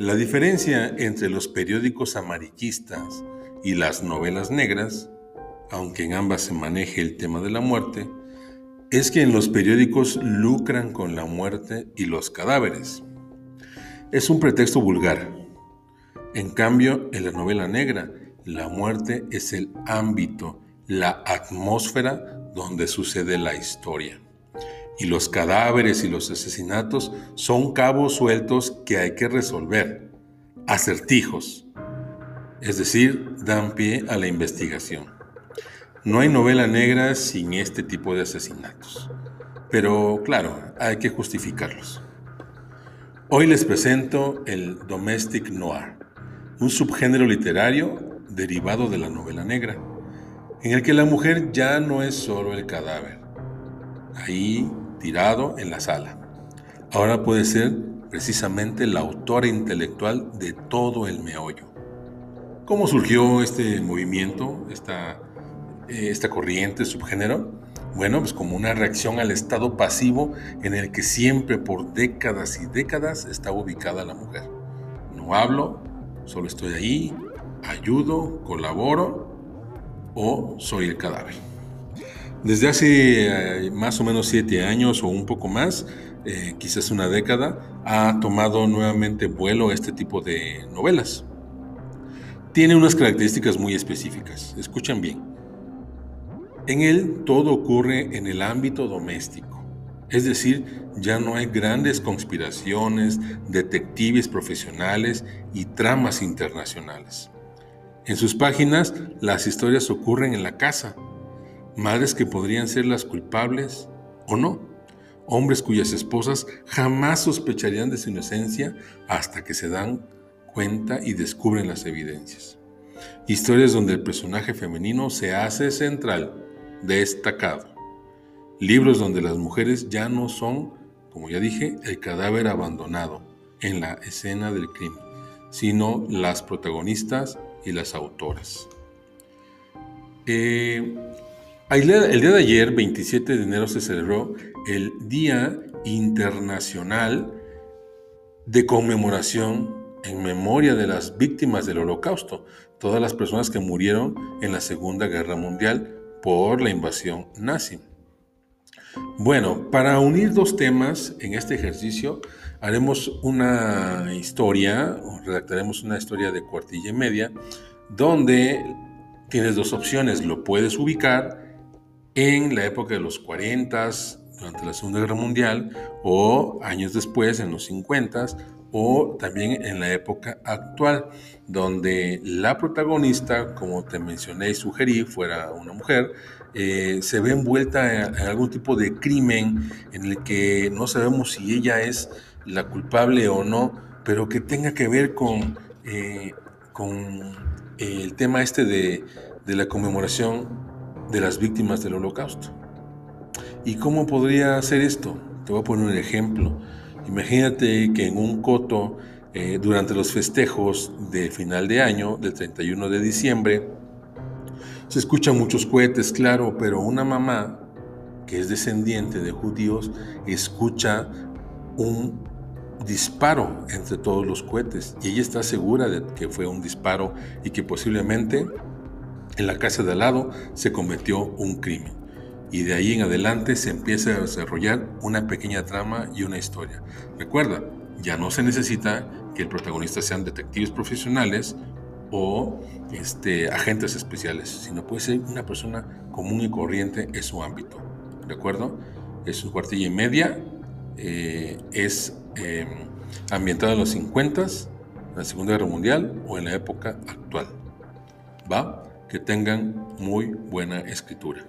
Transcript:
La diferencia entre los periódicos amarillistas y las novelas negras, aunque en ambas se maneje el tema de la muerte, es que en los periódicos lucran con la muerte y los cadáveres. Es un pretexto vulgar. En cambio, en la novela negra, la muerte es el ámbito, la atmósfera donde sucede la historia. Y los cadáveres y los asesinatos son cabos sueltos que hay que resolver, acertijos, es decir, dan pie a la investigación. No hay novela negra sin este tipo de asesinatos, pero claro, hay que justificarlos. Hoy les presento el Domestic Noir, un subgénero literario derivado de la novela negra, en el que la mujer ya no es solo el cadáver, ahí tirado en la sala. Ahora puede ser precisamente la autora intelectual de todo el meollo. ¿Cómo surgió este movimiento, esta, eh, esta corriente, subgénero? Bueno, pues como una reacción al estado pasivo en el que siempre por décadas y décadas está ubicada la mujer. No hablo, solo estoy ahí, ayudo, colaboro o soy el cadáver. Desde hace eh, más o menos siete años o un poco más, eh, quizás una década, ha tomado nuevamente vuelo este tipo de novelas. Tiene unas características muy específicas. Escuchan bien. En él todo ocurre en el ámbito doméstico. Es decir, ya no hay grandes conspiraciones, detectives profesionales y tramas internacionales. En sus páginas las historias ocurren en la casa, madres que podrían ser las culpables o no, hombres cuyas esposas jamás sospecharían de su inocencia hasta que se dan cuenta y descubren las evidencias. Historias donde el personaje femenino se hace central, destacado. Libros donde las mujeres ya no son, como ya dije, el cadáver abandonado en la escena del crimen, sino las protagonistas y las autoras. Eh, el día de ayer, 27 de enero, se celebró el Día Internacional de Conmemoración en memoria de las víctimas del Holocausto, todas las personas que murieron en la Segunda Guerra Mundial por la invasión nazi. Bueno, para unir dos temas en este ejercicio, haremos una historia, redactaremos una historia de cuartilla y media, donde tienes dos opciones, lo puedes ubicar en la época de los 40, durante la Segunda Guerra Mundial, o años después, en los 50, o también en la época actual, donde la protagonista, como te mencioné y sugerí, fuera una mujer, eh, se ve envuelta en, algún tipo de crimen en el que no sabemos si ella es la culpable o no, pero que tenga que ver con, eh, con el tema este de, de la conmemoración de las víctimas del holocausto. ¿Y cómo podría ser esto? Te voy a poner un ejemplo. Imagínate que en un coto, eh, durante los festejos de final de año, del 31 de diciembre, se escuchan muchos cohetes, claro, pero una mamá que es descendiente de judíos escucha un disparo entre todos los cohetes y ella está segura de que fue un disparo y que posiblemente en la casa de al lado se cometió un crimen y de ahí en adelante se empieza a desarrollar una pequeña trama y una historia. Recuerda, ya no se necesita que el protagonista sean detectives profesionales o este, agentes especiales, sino puede ser una persona común y corriente en su ámbito. ¿De acuerdo? Es su cuartilla y media, eh, es eh, ambientada en los 50, en la Segunda Guerra Mundial o en la época actual. ¿Va? Que tengan muy buena escritura.